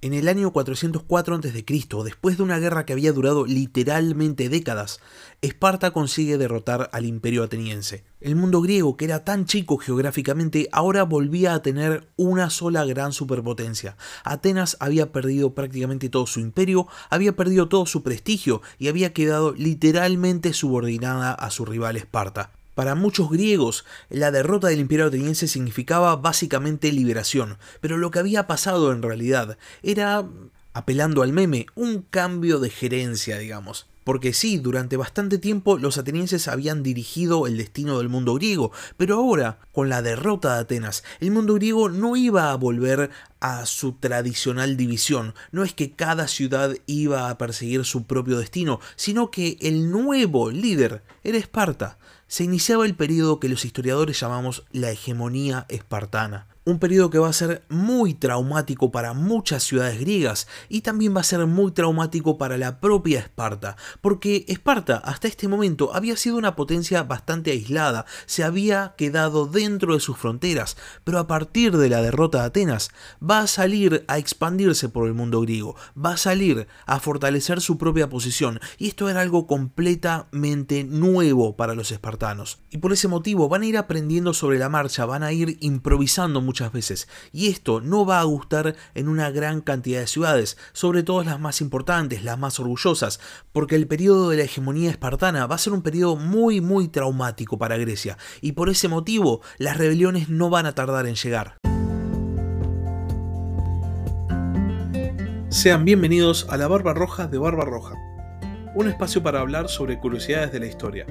En el año 404 a.C., después de una guerra que había durado literalmente décadas, Esparta consigue derrotar al imperio ateniense. El mundo griego, que era tan chico geográficamente, ahora volvía a tener una sola gran superpotencia. Atenas había perdido prácticamente todo su imperio, había perdido todo su prestigio y había quedado literalmente subordinada a su rival Esparta. Para muchos griegos, la derrota del imperio ateniense significaba básicamente liberación, pero lo que había pasado en realidad era, apelando al meme, un cambio de gerencia, digamos. Porque sí, durante bastante tiempo los atenienses habían dirigido el destino del mundo griego, pero ahora, con la derrota de Atenas, el mundo griego no iba a volver a su tradicional división. No es que cada ciudad iba a perseguir su propio destino, sino que el nuevo líder era Esparta se iniciaba el periodo que los historiadores llamamos la hegemonía espartana un periodo que va a ser muy traumático para muchas ciudades griegas y también va a ser muy traumático para la propia Esparta, porque Esparta hasta este momento había sido una potencia bastante aislada, se había quedado dentro de sus fronteras, pero a partir de la derrota de Atenas va a salir a expandirse por el mundo griego, va a salir a fortalecer su propia posición y esto era algo completamente nuevo para los espartanos. Y por ese motivo van a ir aprendiendo sobre la marcha, van a ir improvisando mucho veces, y esto no va a gustar en una gran cantidad de ciudades, sobre todo las más importantes, las más orgullosas, porque el periodo de la hegemonía espartana va a ser un periodo muy muy traumático para Grecia, y por ese motivo las rebeliones no van a tardar en llegar. Sean bienvenidos a la Barba Roja de Barba Roja, un espacio para hablar sobre curiosidades de la historia.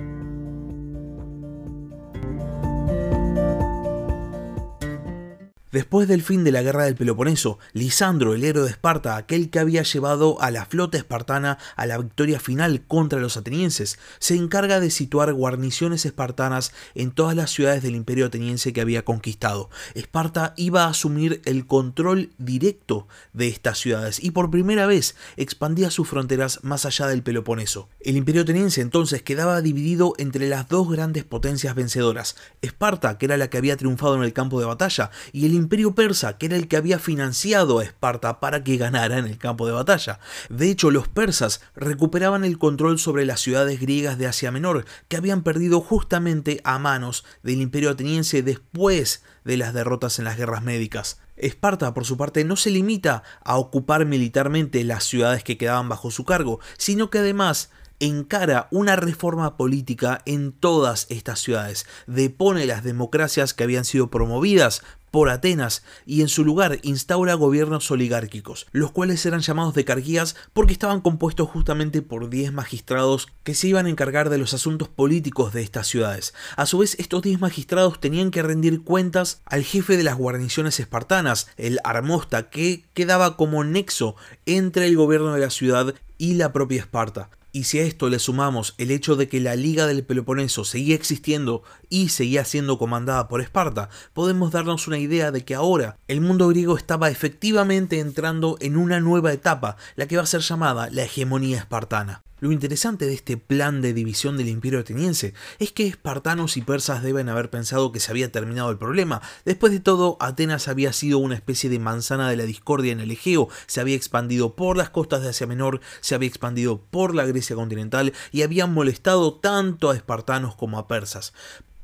Después del fin de la guerra del Peloponeso, Lisandro, el héroe de Esparta, aquel que había llevado a la flota espartana a la victoria final contra los atenienses, se encarga de situar guarniciones espartanas en todas las ciudades del imperio ateniense que había conquistado. Esparta iba a asumir el control directo de estas ciudades y por primera vez expandía sus fronteras más allá del Peloponeso. El imperio ateniense entonces quedaba dividido entre las dos grandes potencias vencedoras, Esparta, que era la que había triunfado en el campo de batalla, y el imperio persa, que era el que había financiado a Esparta para que ganara en el campo de batalla. De hecho, los persas recuperaban el control sobre las ciudades griegas de Asia Menor, que habían perdido justamente a manos del imperio ateniense después de las derrotas en las guerras médicas. Esparta, por su parte, no se limita a ocupar militarmente las ciudades que quedaban bajo su cargo, sino que además encara una reforma política en todas estas ciudades, depone las democracias que habían sido promovidas por Atenas y en su lugar instaura gobiernos oligárquicos, los cuales eran llamados de carguías porque estaban compuestos justamente por 10 magistrados que se iban a encargar de los asuntos políticos de estas ciudades. A su vez, estos 10 magistrados tenían que rendir cuentas al jefe de las guarniciones espartanas, el armosta, que quedaba como nexo entre el gobierno de la ciudad y la propia Esparta. Y si a esto le sumamos el hecho de que la Liga del Peloponeso seguía existiendo y seguía siendo comandada por Esparta, podemos darnos una idea de que ahora el mundo griego estaba efectivamente entrando en una nueva etapa, la que va a ser llamada la hegemonía espartana. Lo interesante de este plan de división del imperio ateniense es que espartanos y persas deben haber pensado que se había terminado el problema. Después de todo, Atenas había sido una especie de manzana de la discordia en el Egeo, se había expandido por las costas de Asia Menor, se había expandido por la Grecia continental y habían molestado tanto a espartanos como a persas.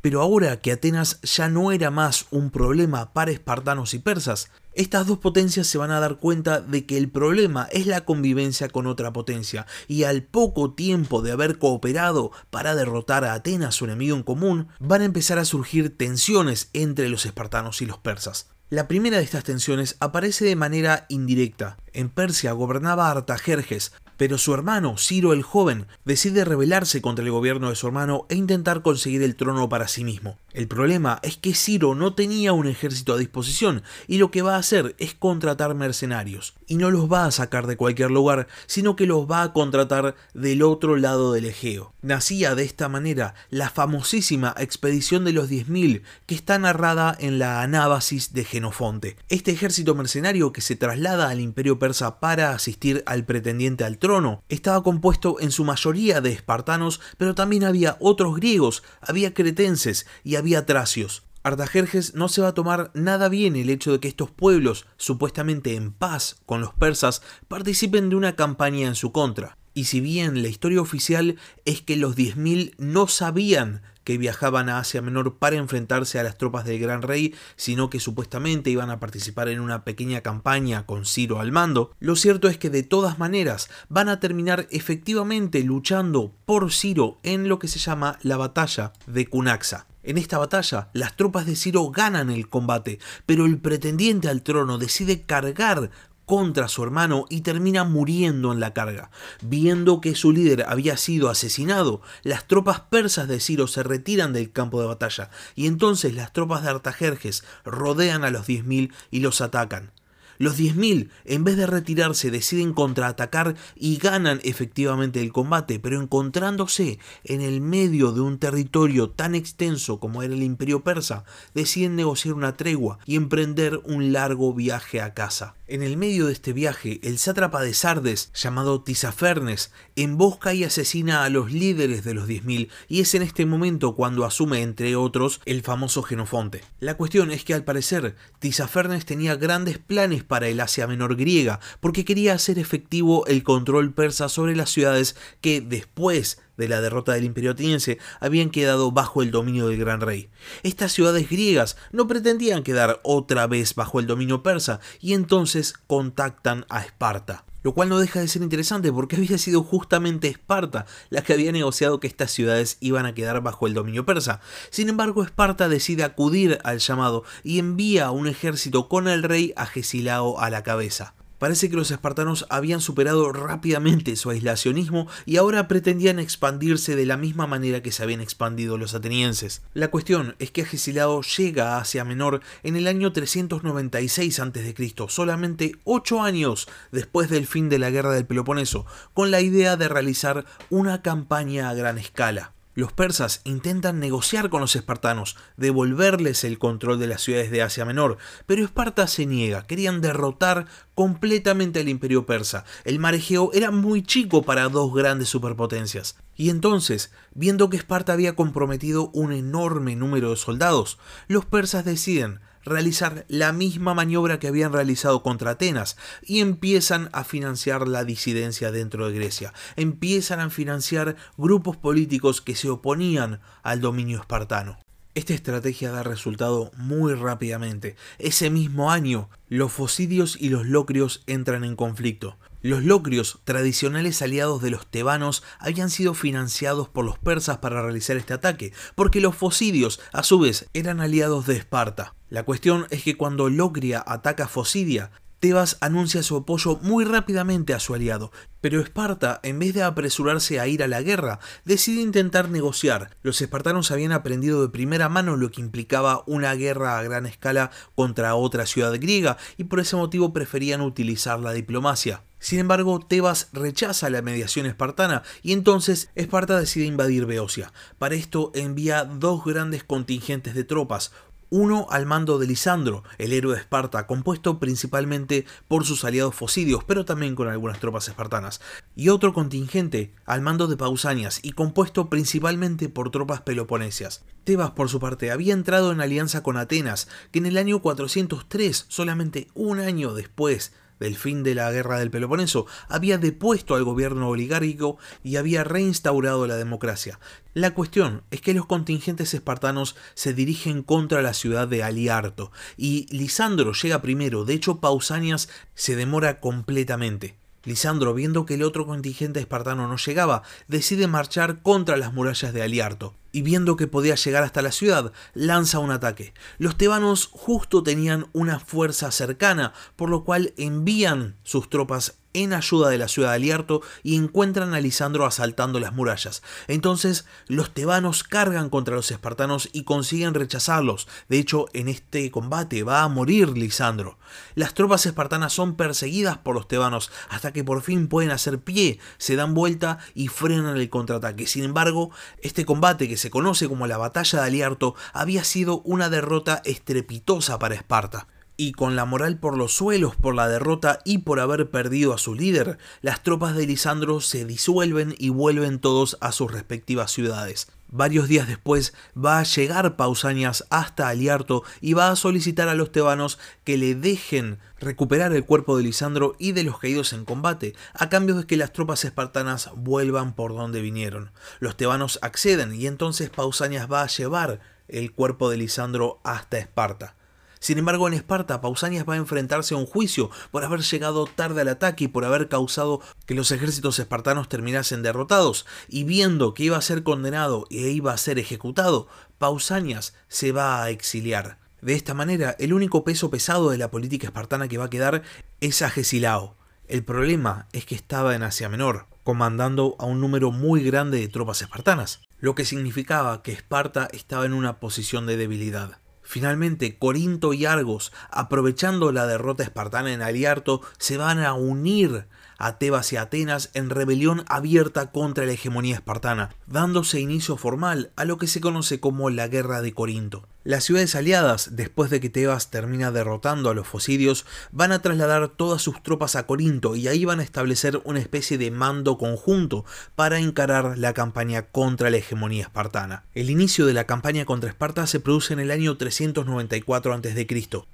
Pero ahora que Atenas ya no era más un problema para espartanos y persas, estas dos potencias se van a dar cuenta de que el problema es la convivencia con otra potencia, y al poco tiempo de haber cooperado para derrotar a Atenas, su enemigo en común, van a empezar a surgir tensiones entre los espartanos y los persas. La primera de estas tensiones aparece de manera indirecta. En Persia gobernaba Artajerjes, pero su hermano, Ciro el joven, decide rebelarse contra el gobierno de su hermano e intentar conseguir el trono para sí mismo. El problema es que Ciro no tenía un ejército a disposición y lo que va a hacer es contratar mercenarios. Y no los va a sacar de cualquier lugar, sino que los va a contratar del otro lado del Egeo. Nacía de esta manera la famosísima expedición de los 10.000 que está narrada en la Anábasis de Genofonte. Este ejército mercenario que se traslada al imperio persa para asistir al pretendiente al trono estaba compuesto en su mayoría de espartanos, pero también había otros griegos, había cretenses y había tracios. Artajerjes no se va a tomar nada bien el hecho de que estos pueblos, supuestamente en paz con los persas, participen de una campaña en su contra. Y si bien la historia oficial es que los 10.000 no sabían que viajaban a Asia Menor para enfrentarse a las tropas del Gran Rey, sino que supuestamente iban a participar en una pequeña campaña con Ciro al mando, lo cierto es que de todas maneras van a terminar efectivamente luchando por Ciro en lo que se llama la batalla de Cunaxa. En esta batalla, las tropas de Ciro ganan el combate, pero el pretendiente al trono decide cargar contra su hermano y termina muriendo en la carga. Viendo que su líder había sido asesinado, las tropas persas de Ciro se retiran del campo de batalla y entonces las tropas de Artajerjes rodean a los 10.000 y los atacan. Los 10.000, en vez de retirarse, deciden contraatacar y ganan efectivamente el combate, pero encontrándose en el medio de un territorio tan extenso como era el imperio persa, deciden negociar una tregua y emprender un largo viaje a casa. En el medio de este viaje, el sátrapa de Sardes, llamado Tisafernes, embosca y asesina a los líderes de los 10.000 y es en este momento cuando asume, entre otros, el famoso Genofonte. La cuestión es que al parecer, Tisafernes tenía grandes planes para el Asia Menor griega, porque quería hacer efectivo el control persa sobre las ciudades que después de la derrota del imperio ateniense habían quedado bajo el dominio del gran rey. Estas ciudades griegas no pretendían quedar otra vez bajo el dominio persa y entonces contactan a Esparta. Lo cual no deja de ser interesante porque había sido justamente Esparta la que había negociado que estas ciudades iban a quedar bajo el dominio persa. Sin embargo, Esparta decide acudir al llamado y envía un ejército con el rey Agesilao a la cabeza. Parece que los espartanos habían superado rápidamente su aislacionismo y ahora pretendían expandirse de la misma manera que se habían expandido los atenienses. La cuestión es que Agesilao llega a Asia Menor en el año 396 a.C., solamente 8 años después del fin de la guerra del Peloponeso, con la idea de realizar una campaña a gran escala. Los persas intentan negociar con los espartanos, devolverles el control de las ciudades de Asia Menor, pero Esparta se niega, querían derrotar completamente al imperio persa. El mar Egeo era muy chico para dos grandes superpotencias. Y entonces, viendo que Esparta había comprometido un enorme número de soldados, los persas deciden realizar la misma maniobra que habían realizado contra Atenas y empiezan a financiar la disidencia dentro de Grecia, empiezan a financiar grupos políticos que se oponían al dominio espartano. Esta estrategia da resultado muy rápidamente. Ese mismo año, los fosidios y los locrios entran en conflicto. Los locrios, tradicionales aliados de los tebanos, habían sido financiados por los persas para realizar este ataque, porque los fosidios, a su vez, eran aliados de Esparta. La cuestión es que cuando Locria ataca Fosidia, Tebas anuncia su apoyo muy rápidamente a su aliado, pero Esparta, en vez de apresurarse a ir a la guerra, decide intentar negociar. Los espartanos habían aprendido de primera mano lo que implicaba una guerra a gran escala contra otra ciudad griega y por ese motivo preferían utilizar la diplomacia. Sin embargo, Tebas rechaza la mediación espartana y entonces Esparta decide invadir Beocia. Para esto envía dos grandes contingentes de tropas, uno al mando de Lisandro, el héroe de Esparta, compuesto principalmente por sus aliados fosidios, pero también con algunas tropas espartanas, y otro contingente al mando de Pausanias y compuesto principalmente por tropas peloponesias. Tebas, por su parte, había entrado en alianza con Atenas, que en el año 403, solamente un año después del fin de la guerra del Peloponeso, había depuesto al gobierno oligárquico y había reinstaurado la democracia. La cuestión es que los contingentes espartanos se dirigen contra la ciudad de Aliarto y Lisandro llega primero, de hecho Pausanias se demora completamente. Lisandro, viendo que el otro contingente espartano no llegaba, decide marchar contra las murallas de Aliarto y viendo que podía llegar hasta la ciudad, lanza un ataque. Los tebanos justo tenían una fuerza cercana, por lo cual envían sus tropas en ayuda de la ciudad de Aliarto y encuentran a Lisandro asaltando las murallas. Entonces los tebanos cargan contra los espartanos y consiguen rechazarlos. De hecho, en este combate va a morir Lisandro. Las tropas espartanas son perseguidas por los tebanos hasta que por fin pueden hacer pie, se dan vuelta y frenan el contraataque. Sin embargo, este combate que se conoce como la batalla de Aliarto había sido una derrota estrepitosa para Esparta y con la moral por los suelos por la derrota y por haber perdido a su líder, las tropas de Lisandro se disuelven y vuelven todos a sus respectivas ciudades. Varios días después va a llegar Pausanias hasta Aliarto y va a solicitar a los tebanos que le dejen recuperar el cuerpo de Lisandro y de los caídos en combate, a cambio de que las tropas espartanas vuelvan por donde vinieron. Los tebanos acceden y entonces Pausanias va a llevar el cuerpo de Lisandro hasta Esparta. Sin embargo, en Esparta, Pausanias va a enfrentarse a un juicio por haber llegado tarde al ataque y por haber causado que los ejércitos espartanos terminasen derrotados, y viendo que iba a ser condenado e iba a ser ejecutado, Pausanias se va a exiliar. De esta manera, el único peso pesado de la política espartana que va a quedar es Agesilao. El problema es que estaba en Asia Menor, comandando a un número muy grande de tropas espartanas, lo que significaba que Esparta estaba en una posición de debilidad. Finalmente, Corinto y Argos, aprovechando la derrota espartana en Aliarto, se van a unir a Tebas y Atenas en rebelión abierta contra la hegemonía espartana, dándose inicio formal a lo que se conoce como la Guerra de Corinto. Las ciudades aliadas, después de que Tebas termina derrotando a los fosidios, van a trasladar todas sus tropas a Corinto y ahí van a establecer una especie de mando conjunto para encarar la campaña contra la hegemonía espartana. El inicio de la campaña contra Esparta se produce en el año 394 a.C.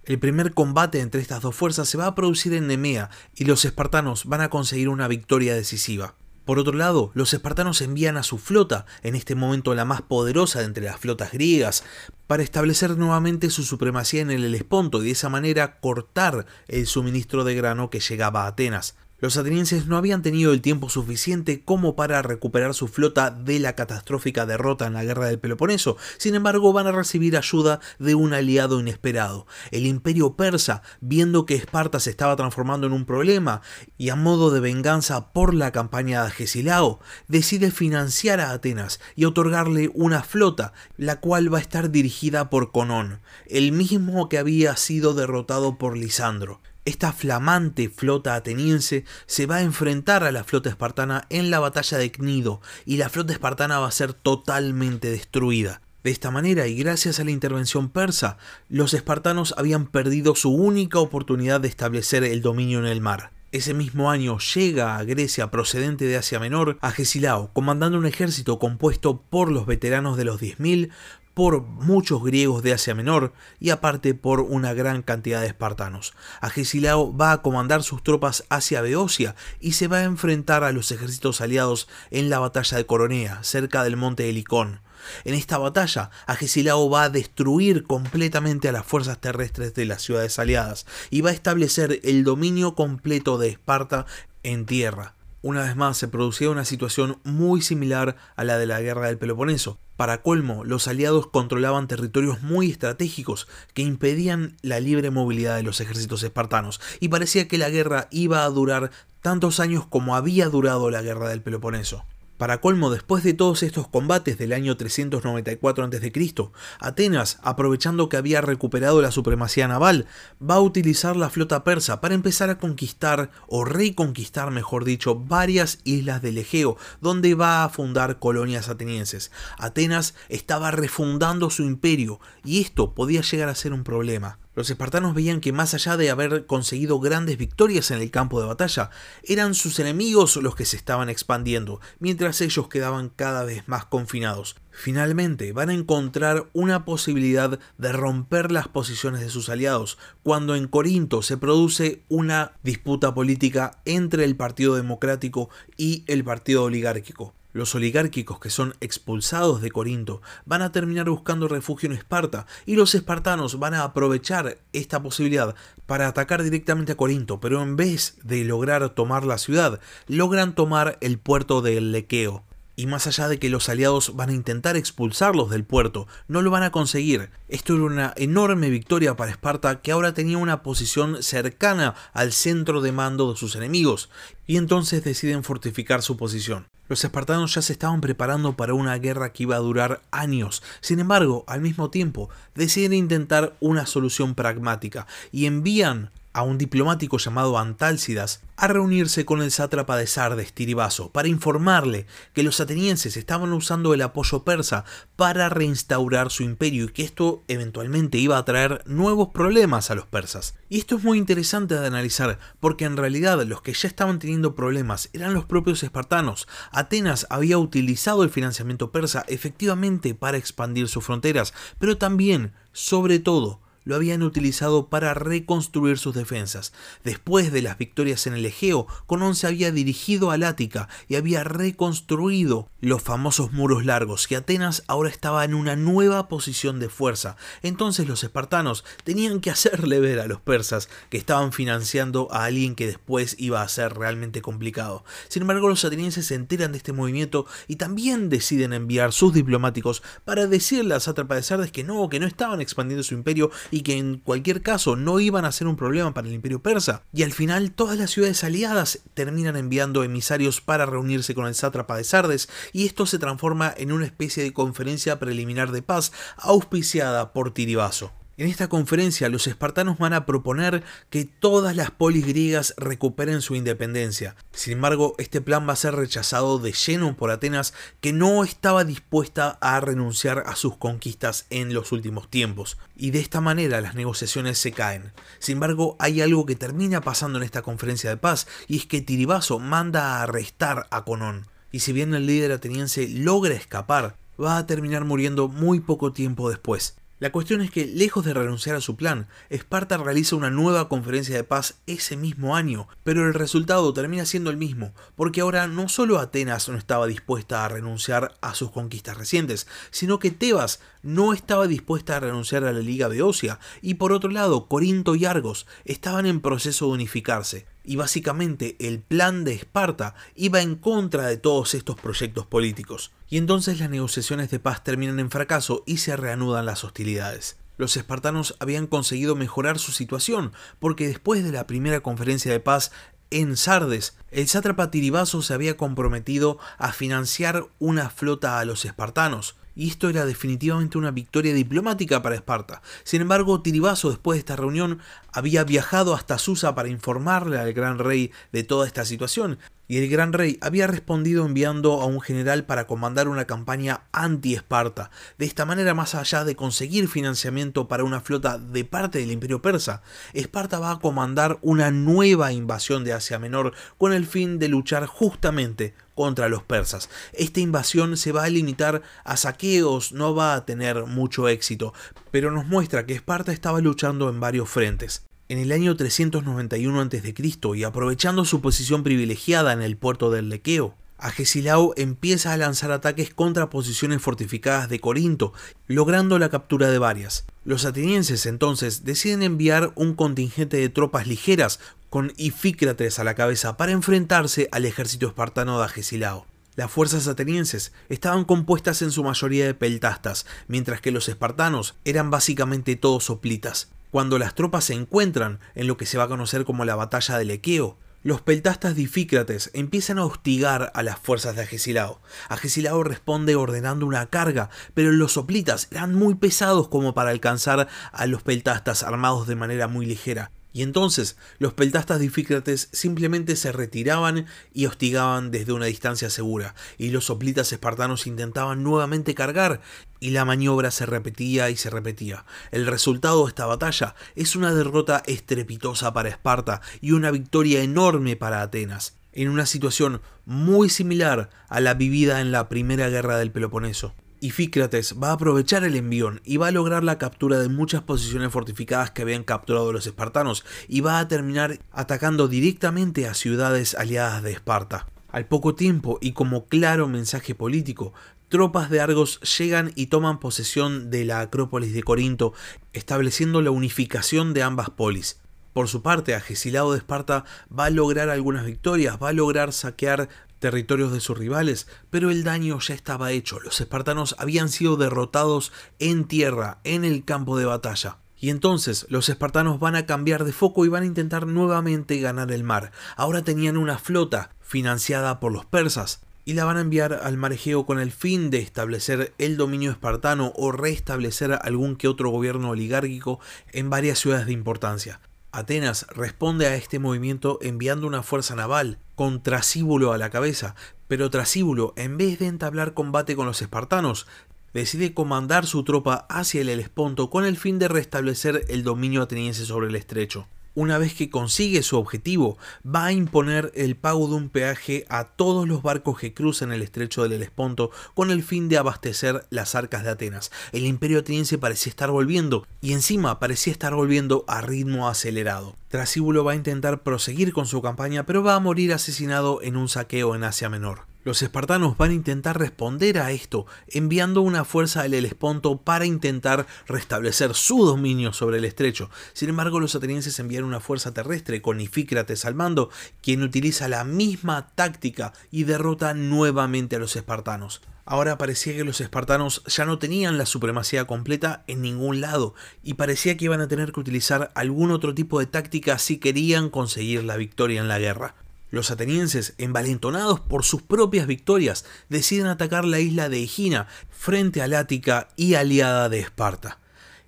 El primer combate entre estas dos fuerzas se va a producir en Nemea y los espartanos van a conseguir una victoria decisiva. Por otro lado, los espartanos envían a su flota, en este momento la más poderosa de entre las flotas griegas, para establecer nuevamente su supremacía en el Helesponto y de esa manera cortar el suministro de grano que llegaba a Atenas. Los atenienses no habían tenido el tiempo suficiente como para recuperar su flota de la catastrófica derrota en la guerra del Peloponeso, sin embargo van a recibir ayuda de un aliado inesperado. El imperio persa, viendo que Esparta se estaba transformando en un problema y a modo de venganza por la campaña de Agesilao, decide financiar a Atenas y otorgarle una flota, la cual va a estar dirigida por Conón, el mismo que había sido derrotado por Lisandro. Esta flamante flota ateniense se va a enfrentar a la flota espartana en la batalla de Cnido y la flota espartana va a ser totalmente destruida. De esta manera, y gracias a la intervención persa, los espartanos habían perdido su única oportunidad de establecer el dominio en el mar. Ese mismo año llega a Grecia procedente de Asia Menor a Gesilao, comandando un ejército compuesto por los veteranos de los 10.000, por muchos griegos de Asia Menor y aparte por una gran cantidad de espartanos. Agesilao va a comandar sus tropas hacia Beocia y se va a enfrentar a los ejércitos aliados en la batalla de Coronea, cerca del monte Helicón. En esta batalla, Agesilao va a destruir completamente a las fuerzas terrestres de las ciudades aliadas y va a establecer el dominio completo de Esparta en tierra. Una vez más se producía una situación muy similar a la de la guerra del Peloponeso. Para colmo, los aliados controlaban territorios muy estratégicos que impedían la libre movilidad de los ejércitos espartanos, y parecía que la guerra iba a durar tantos años como había durado la guerra del Peloponeso. Para colmo, después de todos estos combates del año 394 a.C., Atenas, aprovechando que había recuperado la supremacía naval, va a utilizar la flota persa para empezar a conquistar, o reconquistar mejor dicho, varias islas del Egeo, donde va a fundar colonias atenienses. Atenas estaba refundando su imperio, y esto podía llegar a ser un problema. Los espartanos veían que más allá de haber conseguido grandes victorias en el campo de batalla, eran sus enemigos los que se estaban expandiendo, mientras ellos quedaban cada vez más confinados. Finalmente van a encontrar una posibilidad de romper las posiciones de sus aliados, cuando en Corinto se produce una disputa política entre el Partido Democrático y el Partido Oligárquico. Los oligárquicos que son expulsados de Corinto van a terminar buscando refugio en Esparta y los espartanos van a aprovechar esta posibilidad para atacar directamente a Corinto, pero en vez de lograr tomar la ciudad, logran tomar el puerto de Lequeo. Y más allá de que los aliados van a intentar expulsarlos del puerto, no lo van a conseguir. Esto era una enorme victoria para Esparta que ahora tenía una posición cercana al centro de mando de sus enemigos, y entonces deciden fortificar su posición. Los espartanos ya se estaban preparando para una guerra que iba a durar años. Sin embargo, al mismo tiempo, deciden intentar una solución pragmática y envían a un diplomático llamado Antálcidas a reunirse con el sátrapa de Sardes, Tiribaso, para informarle que los atenienses estaban usando el apoyo persa para reinstaurar su imperio y que esto eventualmente iba a traer nuevos problemas a los persas. Y esto es muy interesante de analizar, porque en realidad los que ya estaban teniendo problemas eran los propios espartanos. Atenas había utilizado el financiamiento persa efectivamente para expandir sus fronteras, pero también, sobre todo, lo habían utilizado para reconstruir sus defensas. Después de las victorias en el Egeo, Conón se había dirigido a Lática y había reconstruido los famosos muros largos, y Atenas ahora estaba en una nueva posición de fuerza. Entonces los espartanos tenían que hacerle ver a los persas que estaban financiando a alguien que después iba a ser realmente complicado. Sin embargo, los atenienses se enteran de este movimiento y también deciden enviar sus diplomáticos para decirle a sátrapa que no, que no estaban expandiendo su imperio y que en cualquier caso no iban a ser un problema para el imperio persa. Y al final todas las ciudades aliadas terminan enviando emisarios para reunirse con el sátrapa de Sardes y esto se transforma en una especie de conferencia preliminar de paz auspiciada por Tiribaso. En esta conferencia los espartanos van a proponer que todas las polis griegas recuperen su independencia. Sin embargo, este plan va a ser rechazado de lleno por Atenas, que no estaba dispuesta a renunciar a sus conquistas en los últimos tiempos. Y de esta manera las negociaciones se caen. Sin embargo, hay algo que termina pasando en esta conferencia de paz, y es que Tiribaso manda a arrestar a Conón. Y si bien el líder ateniense logra escapar, va a terminar muriendo muy poco tiempo después. La cuestión es que, lejos de renunciar a su plan, Esparta realiza una nueva conferencia de paz ese mismo año, pero el resultado termina siendo el mismo, porque ahora no solo Atenas no estaba dispuesta a renunciar a sus conquistas recientes, sino que Tebas no estaba dispuesta a renunciar a la Liga Beocia, y por otro lado, Corinto y Argos estaban en proceso de unificarse y básicamente el plan de Esparta iba en contra de todos estos proyectos políticos. Y entonces las negociaciones de paz terminan en fracaso y se reanudan las hostilidades. Los espartanos habían conseguido mejorar su situación, porque después de la primera conferencia de paz en Sardes, el sátrapa Tiribaso se había comprometido a financiar una flota a los espartanos, y esto era definitivamente una victoria diplomática para Esparta. Sin embargo, Tiribaso, después de esta reunión, había viajado hasta Susa para informarle al gran rey de toda esta situación, y el gran rey había respondido enviando a un general para comandar una campaña anti-Esparta. De esta manera, más allá de conseguir financiamiento para una flota de parte del imperio persa, Esparta va a comandar una nueva invasión de Asia Menor con el fin de luchar justamente contra los persas. Esta invasión se va a limitar a saqueos, no va a tener mucho éxito, pero nos muestra que Esparta estaba luchando en varios frentes. En el año 391 a.C., y aprovechando su posición privilegiada en el puerto del Lequeo, Agesilao empieza a lanzar ataques contra posiciones fortificadas de Corinto, logrando la captura de varias. Los atenienses entonces deciden enviar un contingente de tropas ligeras con Ifícrates a la cabeza para enfrentarse al ejército espartano de Agesilao. Las fuerzas atenienses estaban compuestas en su mayoría de peltastas, mientras que los espartanos eran básicamente todos soplitas. Cuando las tropas se encuentran en lo que se va a conocer como la batalla del Equeo, los peltastas difícrates empiezan a hostigar a las fuerzas de Agesilao. Agesilao responde ordenando una carga, pero los soplitas eran muy pesados como para alcanzar a los peltastas armados de manera muy ligera. Y entonces los peltastas difícrates simplemente se retiraban y hostigaban desde una distancia segura, y los soplitas espartanos intentaban nuevamente cargar, y la maniobra se repetía y se repetía. El resultado de esta batalla es una derrota estrepitosa para Esparta y una victoria enorme para Atenas, en una situación muy similar a la vivida en la primera guerra del Peloponeso. Ifícrates va a aprovechar el envión y va a lograr la captura de muchas posiciones fortificadas que habían capturado los espartanos y va a terminar atacando directamente a ciudades aliadas de Esparta. Al poco tiempo y como claro mensaje político, tropas de Argos llegan y toman posesión de la Acrópolis de Corinto, estableciendo la unificación de ambas polis. Por su parte, Agesilao de Esparta va a lograr algunas victorias, va a lograr saquear territorios de sus rivales, pero el daño ya estaba hecho. Los espartanos habían sido derrotados en tierra, en el campo de batalla. Y entonces los espartanos van a cambiar de foco y van a intentar nuevamente ganar el mar. Ahora tenían una flota financiada por los persas y la van a enviar al mar Egeo con el fin de establecer el dominio espartano o restablecer algún que otro gobierno oligárquico en varias ciudades de importancia. Atenas responde a este movimiento enviando una fuerza naval con Trasíbulo a la cabeza, pero Trasíbulo, en vez de entablar combate con los espartanos, decide comandar su tropa hacia el Helesponto con el fin de restablecer el dominio ateniense sobre el estrecho una vez que consigue su objetivo, va a imponer el pago de un peaje a todos los barcos que cruzan el estrecho del Helesponto con el fin de abastecer las arcas de Atenas. El imperio ateniense parecía estar volviendo, y encima parecía estar volviendo a ritmo acelerado. Trasíbulo va a intentar proseguir con su campaña, pero va a morir asesinado en un saqueo en Asia Menor. Los espartanos van a intentar responder a esto, enviando una fuerza al Helesponto para intentar restablecer su dominio sobre el estrecho. Sin embargo, los atenienses envían una fuerza terrestre con Ifícrates al mando, quien utiliza la misma táctica y derrota nuevamente a los espartanos. Ahora parecía que los espartanos ya no tenían la supremacía completa en ningún lado y parecía que iban a tener que utilizar algún otro tipo de táctica si querían conseguir la victoria en la guerra. Los atenienses, envalentonados por sus propias victorias, deciden atacar la isla de Egina frente a Lática y aliada de Esparta.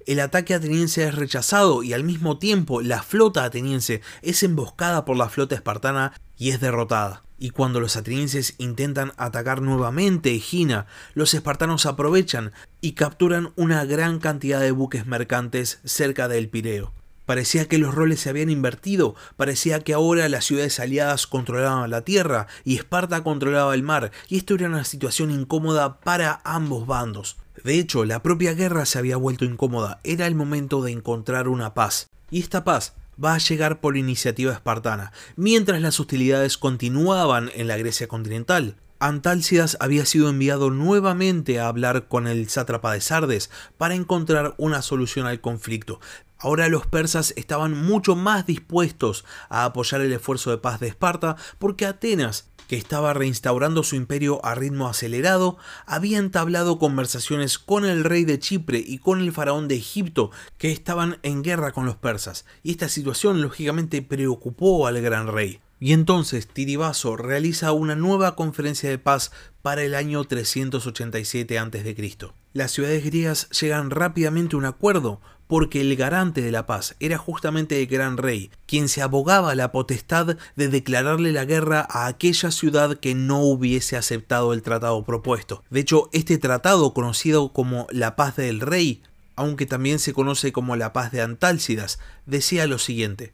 El ataque ateniense es rechazado y al mismo tiempo la flota ateniense es emboscada por la flota espartana y es derrotada. Y cuando los atenienses intentan atacar nuevamente Egina, los espartanos aprovechan y capturan una gran cantidad de buques mercantes cerca del Pireo. Parecía que los roles se habían invertido, parecía que ahora las ciudades aliadas controlaban la tierra y Esparta controlaba el mar, y esto era una situación incómoda para ambos bandos. De hecho, la propia guerra se había vuelto incómoda, era el momento de encontrar una paz. Y esta paz va a llegar por iniciativa espartana, mientras las hostilidades continuaban en la Grecia continental. Antálcidas había sido enviado nuevamente a hablar con el sátrapa de Sardes para encontrar una solución al conflicto, Ahora los persas estaban mucho más dispuestos a apoyar el esfuerzo de paz de Esparta porque Atenas, que estaba reinstaurando su imperio a ritmo acelerado, había entablado conversaciones con el rey de Chipre y con el faraón de Egipto, que estaban en guerra con los persas, y esta situación lógicamente preocupó al gran rey. Y entonces Tiribaso realiza una nueva conferencia de paz para el año 387 a.C. Las ciudades griegas llegan rápidamente a un acuerdo, porque el garante de la paz era justamente el gran rey, quien se abogaba la potestad de declararle la guerra a aquella ciudad que no hubiese aceptado el tratado propuesto. De hecho, este tratado, conocido como la paz del rey, aunque también se conoce como la paz de Antálcidas, decía lo siguiente.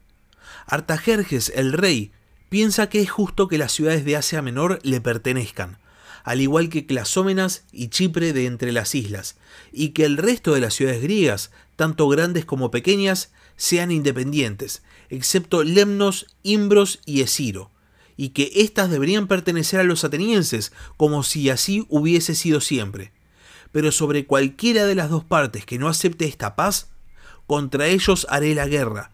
Artajerjes, el rey, piensa que es justo que las ciudades de Asia Menor le pertenezcan, al igual que Clasómenas y Chipre de entre las islas, y que el resto de las ciudades griegas, tanto grandes como pequeñas, sean independientes, excepto Lemnos, Imbros y Esiro, y que éstas deberían pertenecer a los atenienses, como si así hubiese sido siempre. Pero sobre cualquiera de las dos partes que no acepte esta paz, contra ellos haré la guerra,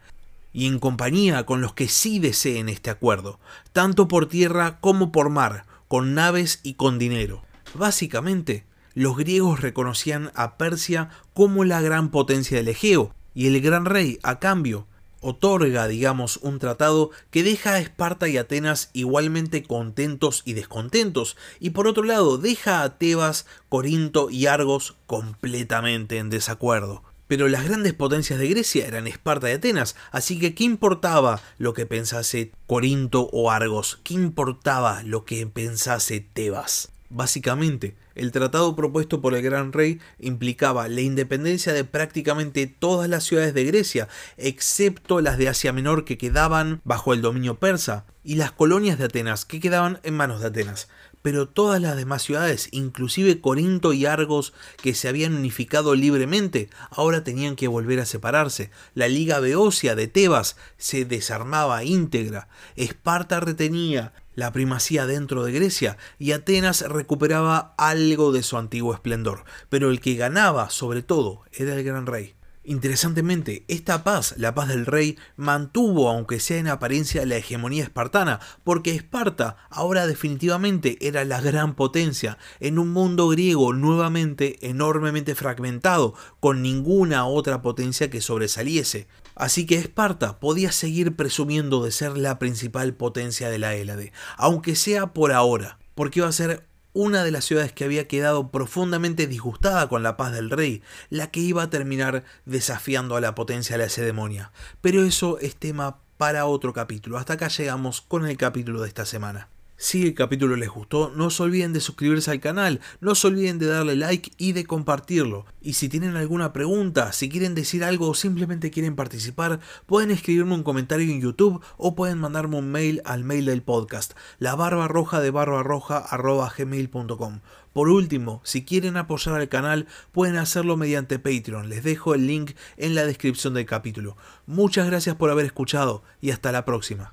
y en compañía con los que sí deseen este acuerdo, tanto por tierra como por mar, con naves y con dinero. Básicamente, los griegos reconocían a Persia como la gran potencia del Egeo, y el gran rey, a cambio, otorga, digamos, un tratado que deja a Esparta y Atenas igualmente contentos y descontentos, y por otro lado deja a Tebas, Corinto y Argos completamente en desacuerdo. Pero las grandes potencias de Grecia eran Esparta y Atenas, así que ¿qué importaba lo que pensase Corinto o Argos? ¿Qué importaba lo que pensase Tebas? Básicamente, el tratado propuesto por el gran rey implicaba la independencia de prácticamente todas las ciudades de Grecia, excepto las de Asia Menor que quedaban bajo el dominio persa, y las colonias de Atenas que quedaban en manos de Atenas pero todas las demás ciudades, inclusive Corinto y Argos, que se habían unificado libremente, ahora tenían que volver a separarse. La Liga Beocia de Tebas se desarmaba íntegra. Esparta retenía la primacía dentro de Grecia y Atenas recuperaba algo de su antiguo esplendor, pero el que ganaba sobre todo era el gran rey. Interesantemente, esta paz, la paz del rey, mantuvo, aunque sea en apariencia, la hegemonía espartana, porque Esparta ahora definitivamente era la gran potencia, en un mundo griego nuevamente enormemente fragmentado, con ninguna otra potencia que sobresaliese. Así que Esparta podía seguir presumiendo de ser la principal potencia de la Hélade, aunque sea por ahora, porque iba a ser una de las ciudades que había quedado profundamente disgustada con la paz del rey, la que iba a terminar desafiando a la potencia lacedemonia. Pero eso es tema para otro capítulo. Hasta acá llegamos con el capítulo de esta semana. Si el capítulo les gustó, no se olviden de suscribirse al canal, no se olviden de darle like y de compartirlo. Y si tienen alguna pregunta, si quieren decir algo o simplemente quieren participar, pueden escribirme un comentario en YouTube o pueden mandarme un mail al mail del podcast, la barba roja de gmail.com. Por último, si quieren apoyar al canal, pueden hacerlo mediante Patreon. Les dejo el link en la descripción del capítulo. Muchas gracias por haber escuchado y hasta la próxima.